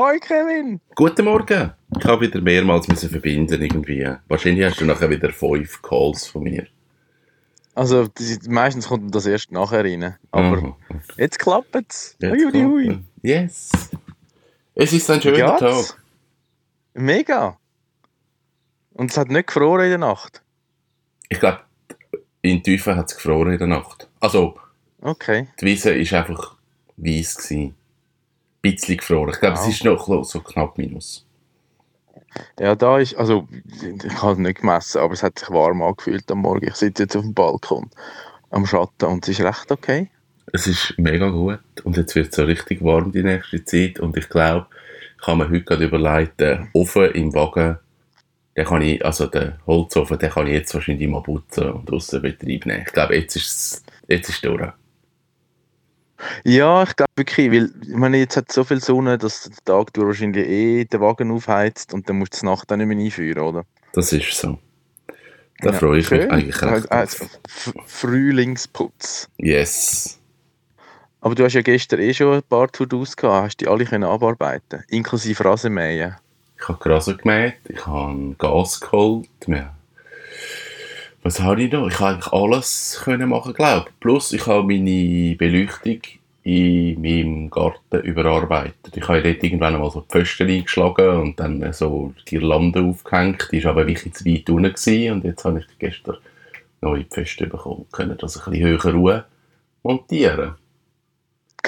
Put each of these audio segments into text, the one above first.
Hoi Kevin! Guten Morgen! Ich habe wieder mehrmals müssen verbinden irgendwie. Wahrscheinlich hast du nachher wieder fünf Calls von mir. Also die, meistens kommt das erst nachher rein. Aber Mhm. jetzt klappt es. Yes! Es ist ein schöner Geht's? Tag. Mega! Und es hat nicht gefroren in der Nacht. Ich glaube, in Tiefen hat es gefroren in der Nacht. Also, Okay. die Wiese war einfach weiss. Gewesen. Bisschen gefroren. Ich glaube, Wow. es ist noch so knapp minus. Ja, da ist, also ich habe es nicht gemessen, aber es hat sich warm angefühlt am Morgen. Ich sitze jetzt auf dem Balkon am Schatten und es ist recht okay. Es ist mega gut und jetzt wird es so richtig warm die nächste Zeit und ich glaube, ich habe mir heute gerade überlegt, den Ofen im Wagen, den kann ich, also den Holzofen, den kann ich jetzt wahrscheinlich mal putzen und Betrieb nehmen. Ich glaube, jetzt ist es, jetzt ist es durch. Ja, ich glaube wirklich, weil ich meine, jetzt hat so viel Sonne, dass der Tag durch wahrscheinlich eh den Wagen aufheizt und dann musst du die Nacht dann nicht mehr einführen, oder? Das ist so. Da Ja, freue ich mich schön. eigentlich recht Also. F- Frühlingsputz. Yes. Aber du hast ja gestern eh schon ein paar To-Dos gehabt, hast die alle können abarbeiten, inklusive Rasenmähen. Ich habe Gras gemäht, ich habe Gas geholt. Was habe ich noch? Ich habe eigentlich alles können machen, glaube ich. Plus, ich habe meine Beleuchtung in meinem Garten überarbeitet. Ich habe dort irgendwann einmal so Pfosten eingeschlagen und dann so Girlande aufgehängt. Die war aber wirklich zu weit unten gewesen. und jetzt habe ich gestern neue Pfosten bekommen können das ein bisschen höher Ruhe montieren.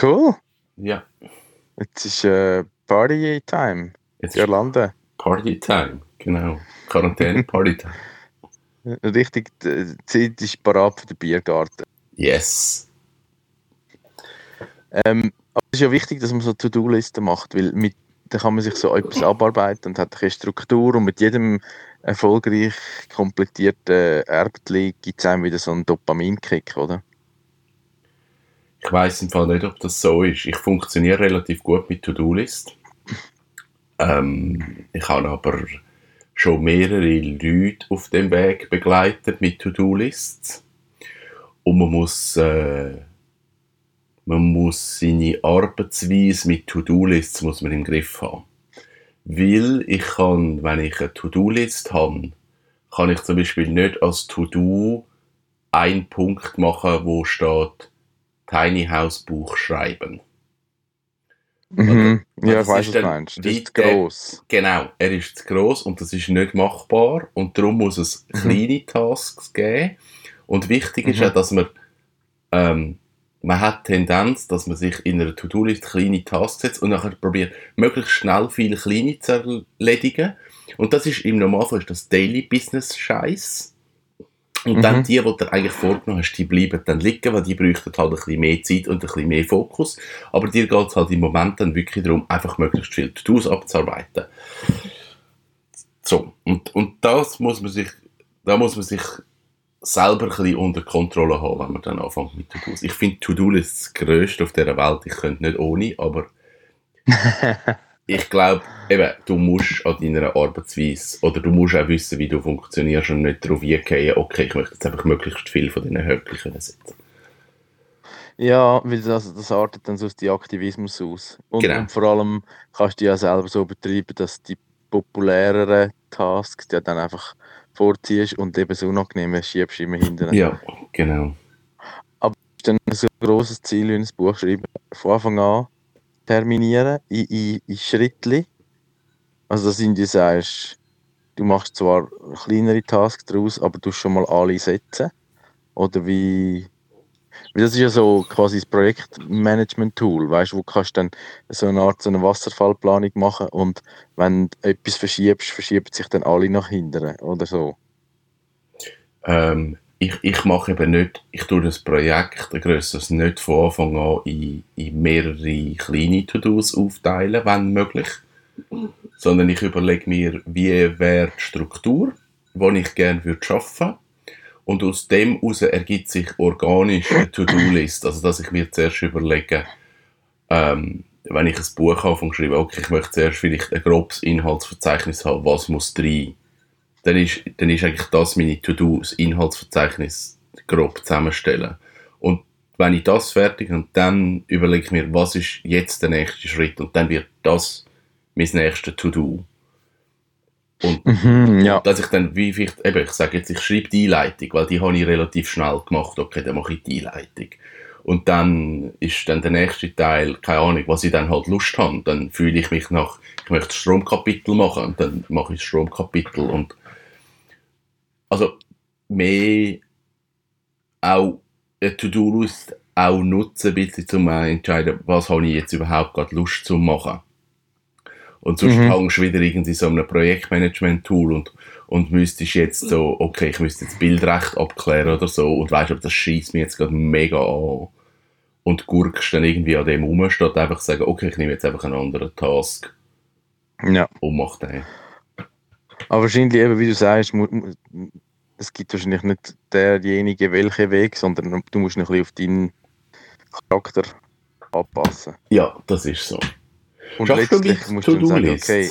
Cool. Ja, Jetzt ist äh, Party-Time. jetzt ist Irlande. Party-Time. Genau. Quarantäne-Party-Time. Richtig, die Zeit ist parat für den Biergarten. Yes. Ähm, aber es ist ja wichtig, dass man so To-Do-Listen macht, weil mit, dann kann man sich so etwas abarbeiten und hat eine Struktur und mit jedem erfolgreich komplettierten Erbtli gibt es einem wieder so einen Dopaminkick, oder? Ich weiß im Fall nicht, ob das so ist. Ich funktioniere relativ gut mit To-Do-List. Ähm, ich habe aber schon mehrere Leute auf dem Weg begleitet mit To-Do-Lists. Und man muss, äh, man muss seine Arbeitsweise mit To-Do-Lists muss man im Griff haben. Weil ich kann, wenn ich eine To-Do-List habe, kann ich zum Beispiel nicht als To-Do einen Punkt machen, wo steht Tiny House Buch schreiben. Mhm. Oder- Ja, das ich weiß, ist was du meinst. Das ist gross. Genau, er ist zu gross und das ist nicht machbar und darum muss es Mhm. kleine Tasks geben. Und wichtig ist Mhm. auch, dass man ähm, man hat die Tendenz, dass man sich in einer To-Do-List kleine Tasks setzt und nachher probiert, möglichst schnell viele kleine zu erledigen. Und das ist im Normalfall ist das Daily Business Scheiß. Und dann Mhm. die, die du eigentlich vorgenommen hast, die bleiben dann liegen, weil die bräuchten halt ein bisschen mehr Zeit und ein bisschen mehr Fokus. Aber dir geht es halt im Moment dann wirklich darum, einfach möglichst viel To-Dos abzuarbeiten. So, und, und das muss man sich, da muss man sich selber ein bisschen unter Kontrolle haben, wenn man dann anfängt mit To-Dos. Ich finde To-Do-List das Größte auf dieser Welt, ich könnte nicht ohne, aber ich glaube, eben, du musst an deiner Arbeitsweise oder du musst auch wissen, wie du funktionierst und nicht darauf eingehen, okay, ich möchte jetzt einfach möglichst viel von diesen Höckchen setzen. Ja, weil das, das artet dann so aus dem Aktivismus aus. Und, Genau. und vor allem kannst du ja selber so betreiben, dass die populäreren Tasks die dann einfach vorziehst und eben das Unangenehme schiebst immer hinten. Ja, genau. ist dann so ein grosses Ziel, wie ein Buch schreiben, von Anfang an terminieren, in, in, in Schrittli. Also, dass du sagst, du machst zwar kleinere Tasks daraus, aber du schon mal alle setzen. Oder wie. Das ist ja so quasi das Projektmanagement-Tool, weißt wo kannst dann so eine Art so eine Wasserfallplanung machen und wenn du etwas verschiebst, verschieben sich dann alle nach hinten oder so. Ähm, ich, ich mache eben nicht, ich tue das Projekt, ein grösseres, nicht von Anfang an in, in mehrere kleine To-Dos aufteilen, wenn möglich. Sondern ich überlege mir, wie wäre die Struktur, die ich gerne würde arbeiten Und aus dem heraus ergibt sich organisch eine To-Do-List. Also, dass ich mir zuerst überlege, ähm, wenn ich ein Buch anfange zu schreiben, okay, ich möchte zuerst vielleicht ein grobes Inhaltsverzeichnis haben, was muss rein dann ist, dann ist eigentlich das meine To-Do, das Inhaltsverzeichnis grob zusammenstellen. Und wenn ich das fertig habe, dann überlege ich mir, was ist jetzt der nächste Schritt und dann wird das mein nächstes To-Do. Und Mhm, ja. dass ich dann, wie vielleicht, eben, ich sage jetzt, ich schreibe die Einleitung, weil die habe ich relativ schnell gemacht, okay, dann mache ich die Einleitung. Und dann ist dann der nächste Teil, keine Ahnung, was ich dann halt Lust habe. Dann fühle ich mich nach, ich möchte das Stromkapitel machen und dann mache ich das Stromkapitel und also mehr auch To-Do-List auch nutzen, ein bisschen zum äh, entscheiden, was habe ich jetzt überhaupt gerade Lust zu machen. Und sonst Mhm. hängst du wieder irgendwie so einem Projektmanagement-Tool und, und müsstest jetzt so, okay, ich müsste jetzt Bildrecht abklären oder so und weißt, aber das schießt mir jetzt gerade mega an. Und gurkst dann irgendwie an dem rum, statt einfach zu sagen, okay, ich nehme jetzt einfach einen anderen Task ja. und mache den. Aber wahrscheinlich eben, wie du sagst, es gibt wahrscheinlich nicht derjenige welche Weg, sondern du musst ein bisschen auf deinen Charakter anpassen. Ja, das ist so. Und Schaffst du letztlich mit musst du sagen, okay,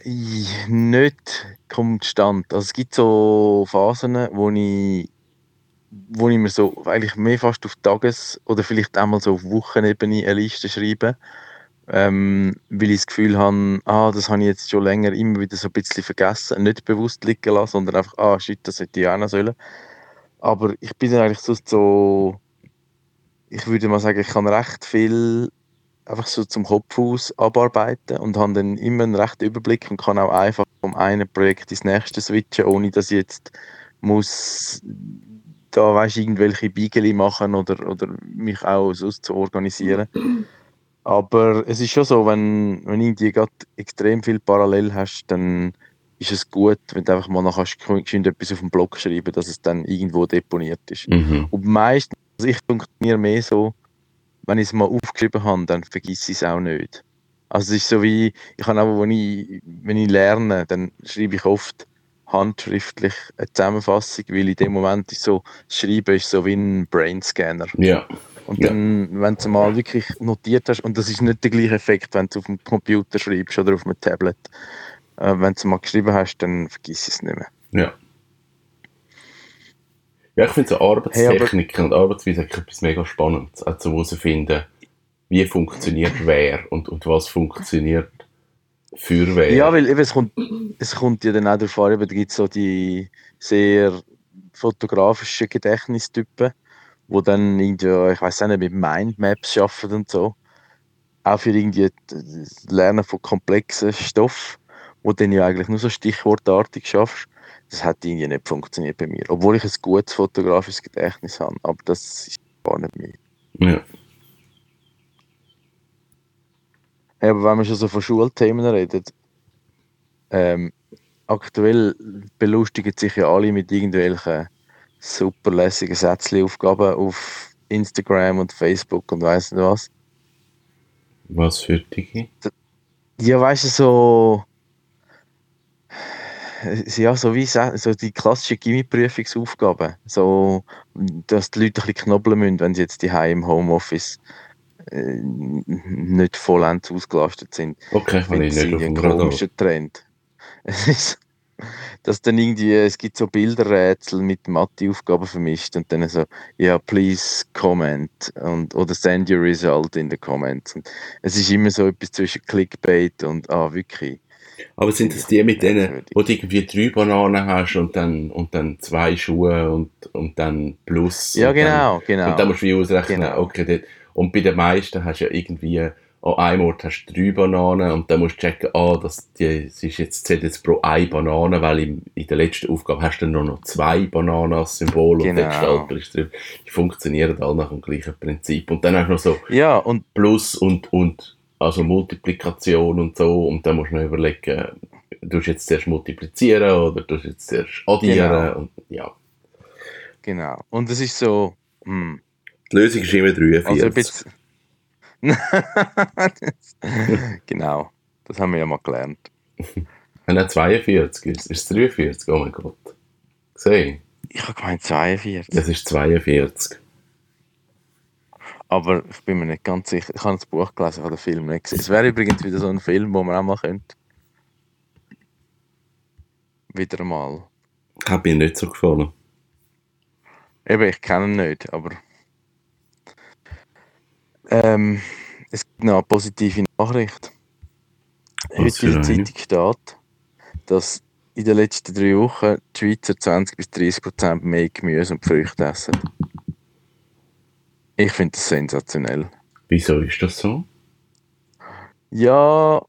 ich- nicht konstant. Also es gibt so Phasen, wo ich, wo ich mir so eigentlich mehr fast auf Tages- oder vielleicht einmal so auf Wochenebene eine Liste schreibe, ähm, weil ich das Gefühl habe, ah, das habe ich jetzt schon länger immer wieder so ein bisschen vergessen, nicht bewusst liegen lassen, sondern einfach, ah, shit, das hätte ich auch noch sollen. Aber ich bin dann eigentlich so, ich würde mal sagen, ich kann recht viel einfach so zum Kopf aus abarbeiten und habe dann immer einen rechten Überblick und kann auch einfach vom einen Projekt ins nächste switchen, ohne dass ich jetzt muss da weißt, irgendwelche Beigeli machen oder, oder mich auch sonst zu organisieren. Aber es ist schon so, wenn, wenn irgendwie gerade extrem viel parallel hast, dann ist es gut, wenn du einfach mal noch kannst, geschwind etwas auf dem Blog schreiben, dass es dann irgendwo deponiert ist. Mhm. Und meistens, also ich funktioniere mehr so, wenn ich es mal aufgeschrieben habe, dann vergesse ich es auch nicht. Also es ist so wie, ich kann auch, wenn ich, wenn ich lerne, dann schreibe ich oft handschriftlich eine Zusammenfassung, weil in dem Moment ist so, das Schreiben ist so wie ein Brainscanner. Ja. Und Ja. dann, wenn du mal wirklich notiert hast, und das ist nicht der gleiche Effekt, wenn du auf dem Computer schreibst oder auf einem Tablet, äh, wenn du mal geschrieben hast, dann vergiss es nicht mehr. Ja. Ja, ich finde so Arbeitstechniken und Arbeitsweise etwas mega Spannendes. Auch zu herausfinden, wie funktioniert wer und, und was funktioniert für wer. Ja, weil eben, es, kommt, es kommt ja dann auch darauf an, da gibt es so die sehr fotografischen Gedächtnistypen, wo dann irgendwie, ich weiß nicht, mit Mindmaps arbeiten und so. Auch für irgendwie das Lernen von komplexen Stoff, wo du dann ja eigentlich nur so stichwortartig schaffst. Das hat irgendwie nicht funktioniert bei mir. Obwohl ich ein gutes fotografisches Gedächtnis habe, aber das ist gar nicht mehr. Ja. Ja, aber wenn wir schon so von Schulthemen reden, ähm, aktuell belustigen sich ja alle mit irgendwelchen super lässigen Sätzli-Aufgaben auf Instagram und Facebook und weiss nicht was. Was für Digi? Ja, weißt du, so. Ja, so wie so die klassischen Gimmi-Prüfungsaufgaben. So, dass die Leute ein bisschen knobeln müssen, wenn sie jetzt die im Homeoffice äh, nicht vollends ausgelastet sind. Okay, Ich finde ich nicht ein komischer Trend. Dass dann irgendwie, es gibt so Bilderrätsel mit Mathe-Aufgaben vermischt und dann so, ja, please comment und, oder send your result in the comments. Und es ist immer so etwas zwischen Clickbait und, ah, wirklich. Aber sind das die mit denen, wo du irgendwie drei Bananen hast und dann, und dann zwei Schuhe und, und dann plus? Ja, und Dann, genau, genau. Und dann musst du wie ausrechnen, Genau. okay, dort, und bei den meisten hast du ja irgendwie, an einem Ort hast du drei Bananen und dann musst du checken, ah, das, die, das ist jetzt, zählt jetzt pro eine Banane, weil im, in der letzten Aufgabe hast du dann nur noch zwei Bananen als Symbol und Genau. der Gestalter ist drin. Die funktionieren alle nach dem gleichen Prinzip. Und dann hast du noch so Ja, und Plus und, und also Multiplikation und so und dann musst du noch überlegen, du jetzt zuerst multiplizieren oder du jetzt zuerst addieren Genau. und ja. genau. Und es ist so, hm, Die Lösung ist immer 43. also genau, das haben wir ja mal gelernt. Ah, Nein, 42, ist ist es 43? Oh mein Gott. Gesehen? Ich habe gemeint 42. Das ist 42. Aber ich bin mir nicht ganz sicher. Ich habe das Buch gelesen, ich habe den Film nicht gesehen. Es wäre übrigens wieder so ein Film, wo man auch mal könnte. Wieder mal. Hat mir nicht so gefallen. Eben, ich kenne ihn nicht, aber. Ähm, Es gibt noch eine positive Nachricht. Was Heute in der? Zeitung steht, dass in den letzten drei Wochen die Schweizer 20 bis 30 Prozent mehr Gemüse und Früchte essen. Ich finde das sensationell. Wieso ist das so? Ja,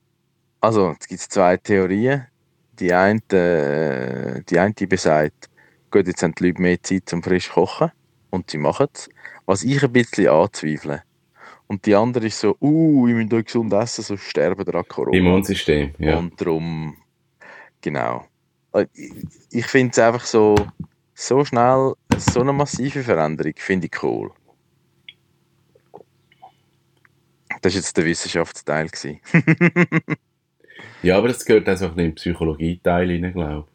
also es gibt zwei Theorien. Die eine, äh, die eine besagt, gut, jetzt haben die Leute mehr Zeit zum frisch kochen und sie machen es. Was ich ein bisschen anzweifle. Und die andere ist so, uh, ich muss gesund essen, sonst sterben wir an Corona. Immunsystem, ja. Und darum, genau. Äh, Ich, ich finde es einfach so, so schnell, so eine massive Veränderung, finde ich cool. Das war jetzt der Wissenschaftsteil. Ja, aber das gehört auch in den Psychologie-Teil rein, glaube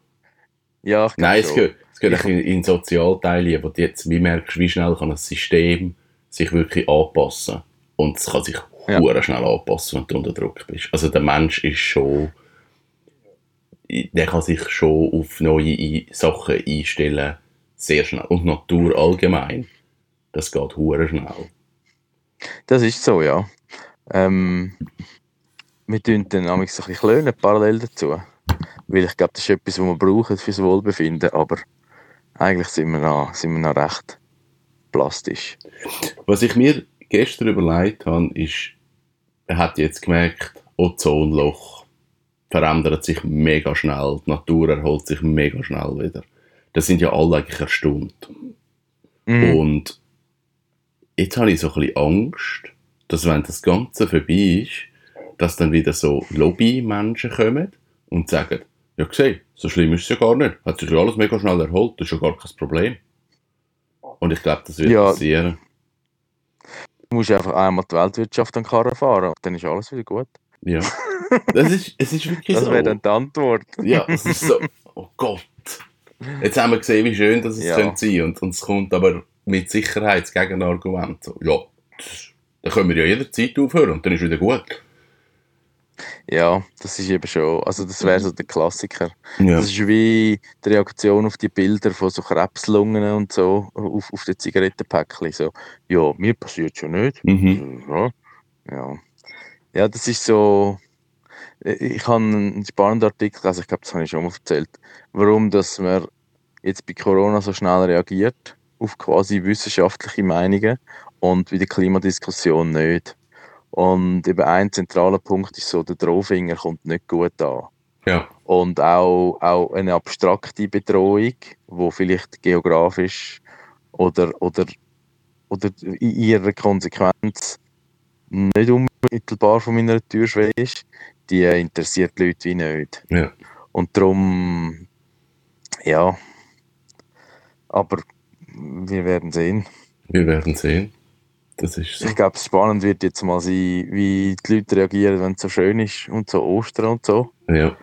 ich. ja, ich Nein, es schon. gehört, es gehört Ich- in, in den Sozialteil rein, wo du jetzt wie merkst, wie schnell kann ein System sich wirklich anpassen. Und es kann sich Ja. schnell anpassen, wenn du unter Druck bist. Also der Mensch ist schon, der kann sich schon auf neue Sachen einstellen, sehr schnell. Und Natur allgemein, das geht hure schnell. Das ist so, ja. Ähm, wir tun dann ein bisschen klönen, parallel dazu. Weil ich glaube, das ist etwas, was wir brauchen fürs Wohlbefinden, aber eigentlich sind wir noch, sind wir noch recht plastisch. Was ich mir gestern überlegt habe, ist, er hat jetzt gemerkt, Ozonloch verändert sich mega schnell, die Natur erholt sich mega schnell wieder. Das sind ja alle eigentlich erstaunt. Mhm. Und jetzt habe ich so ein bisschen Angst, dass wenn das Ganze vorbei ist, dass dann wieder so Lobby-Menschen kommen und sagen, ja gesehen, so schlimm ist es ja gar nicht. Hat sich ja alles mega schnell erholt, das ist ja gar kein Problem. Und ich glaube, das wird Ja. passieren. Du musst einfach einmal die Weltwirtschaft an den Karren fahren und dann ist alles wieder gut. Ja. Das ist, es ist wirklich Das so. wäre dann die Antwort. Ja, es ist so, oh Gott. Jetzt haben wir gesehen, wie schön das es Ja. könnte sein und, und es kommt aber mit Sicherheit das Gegenargument. So, ja, dann können wir ja jederzeit aufhören und dann ist wieder gut. Ja, das ist eben schon, also das wäre so der Klassiker. Ja. Das ist wie die Reaktion auf die Bilder von so Krebslungen und so auf, auf den Zigarettenpäckchen. So, ja, mir passiert schon nicht. Mhm. Ja, ja. Ja, das ist so. Ich habe einen spannenden Artikel, also ich glaube, das habe ich schon mal erzählt, warum dass man jetzt bei Corona so schnell reagiert auf quasi wissenschaftliche Meinungen und bei der Klimadiskussion nicht. Und eben ein zentraler Punkt ist so, der Drohfinger kommt nicht gut an. Ja. Und auch, auch eine abstrakte Bedrohung, wo vielleicht geografisch oder, oder, oder in ihrer Konsequenz nicht unmittelbar von meiner Türschwelle ist, die interessiert die Leute wie nicht. Ja. Und darum, ja, aber wir werden sehen. Wir werden sehen. Das ist so. Ich glaube, spannend wird jetzt mal sein, wie die Leute reagieren, wenn es so schön ist und so Ostern und so. Ja.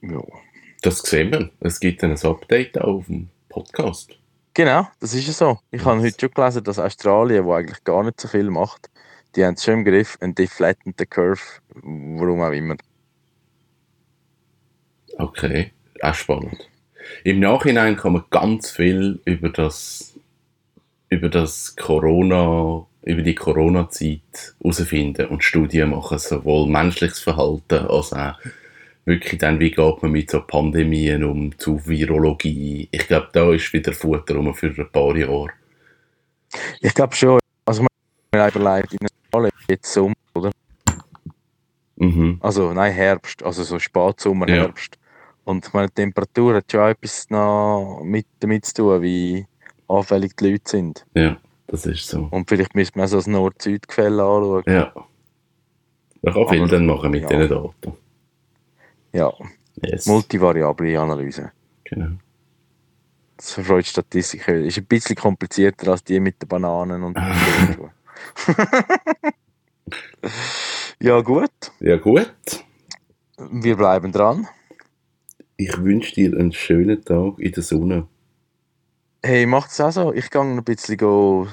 Ja. Das sehen wir. Es gibt dann ein Update auf dem Podcast. Genau, das ist ja so. Ich habe heute schon gelesen, dass Australien, wo eigentlich gar nicht so viel macht, die haben es schon im Griff, ein deflattend the curve, warum auch immer. Okay, auch spannend. Im Nachhinein kann man ganz viel über das, über das Corona, über die Corona-Zeit herausfinden und Studien machen, sowohl menschliches Verhalten als auch wirklich dann, wie geht man mit so Pandemien um, zu Virologie. Ich glaube, da ist wieder Futter rum für ein paar Jahre. Ich glaube schon, also man überlegt, in Australien jetzt Sommer, oder? Mhm. Also nein, Herbst, also so Spatsommer, Ja. Herbst. Und ich meine, die Temperatur hat schon auch etwas noch mit, damit zu tun, wie anfällig die Leute sind. Ja, das ist so. Und vielleicht müsste man so das Nord-Süd-Gefälle anschauen. Ja. Man kann viel dann machen mit ja. diesen Daten. Ja, Yes. multivariable Analyse. genau. Das verfreut Statistik. Ist ein bisschen komplizierter als die mit den Bananen und den. Ja, gut. Ja, gut. Wir bleiben dran. Ich wünsche dir einen schönen Tag in der Sonne. Hey, macht es auch so. Ich gehe ein bisschen go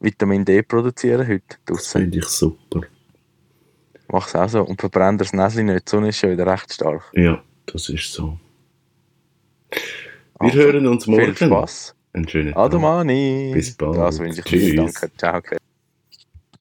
Vitamin D produzieren heute Das draussen. finde ich super. Mach es auch so. Und verbrennt das Näschen nicht. Die Sonne ist schon wieder recht stark. Ja, das ist so. Wir Also, hören uns morgen. Viel Spaß. Einen schönen Tag. Adomani. Bis bald. Das wünsche ich Tschüss. Danke. Ciao.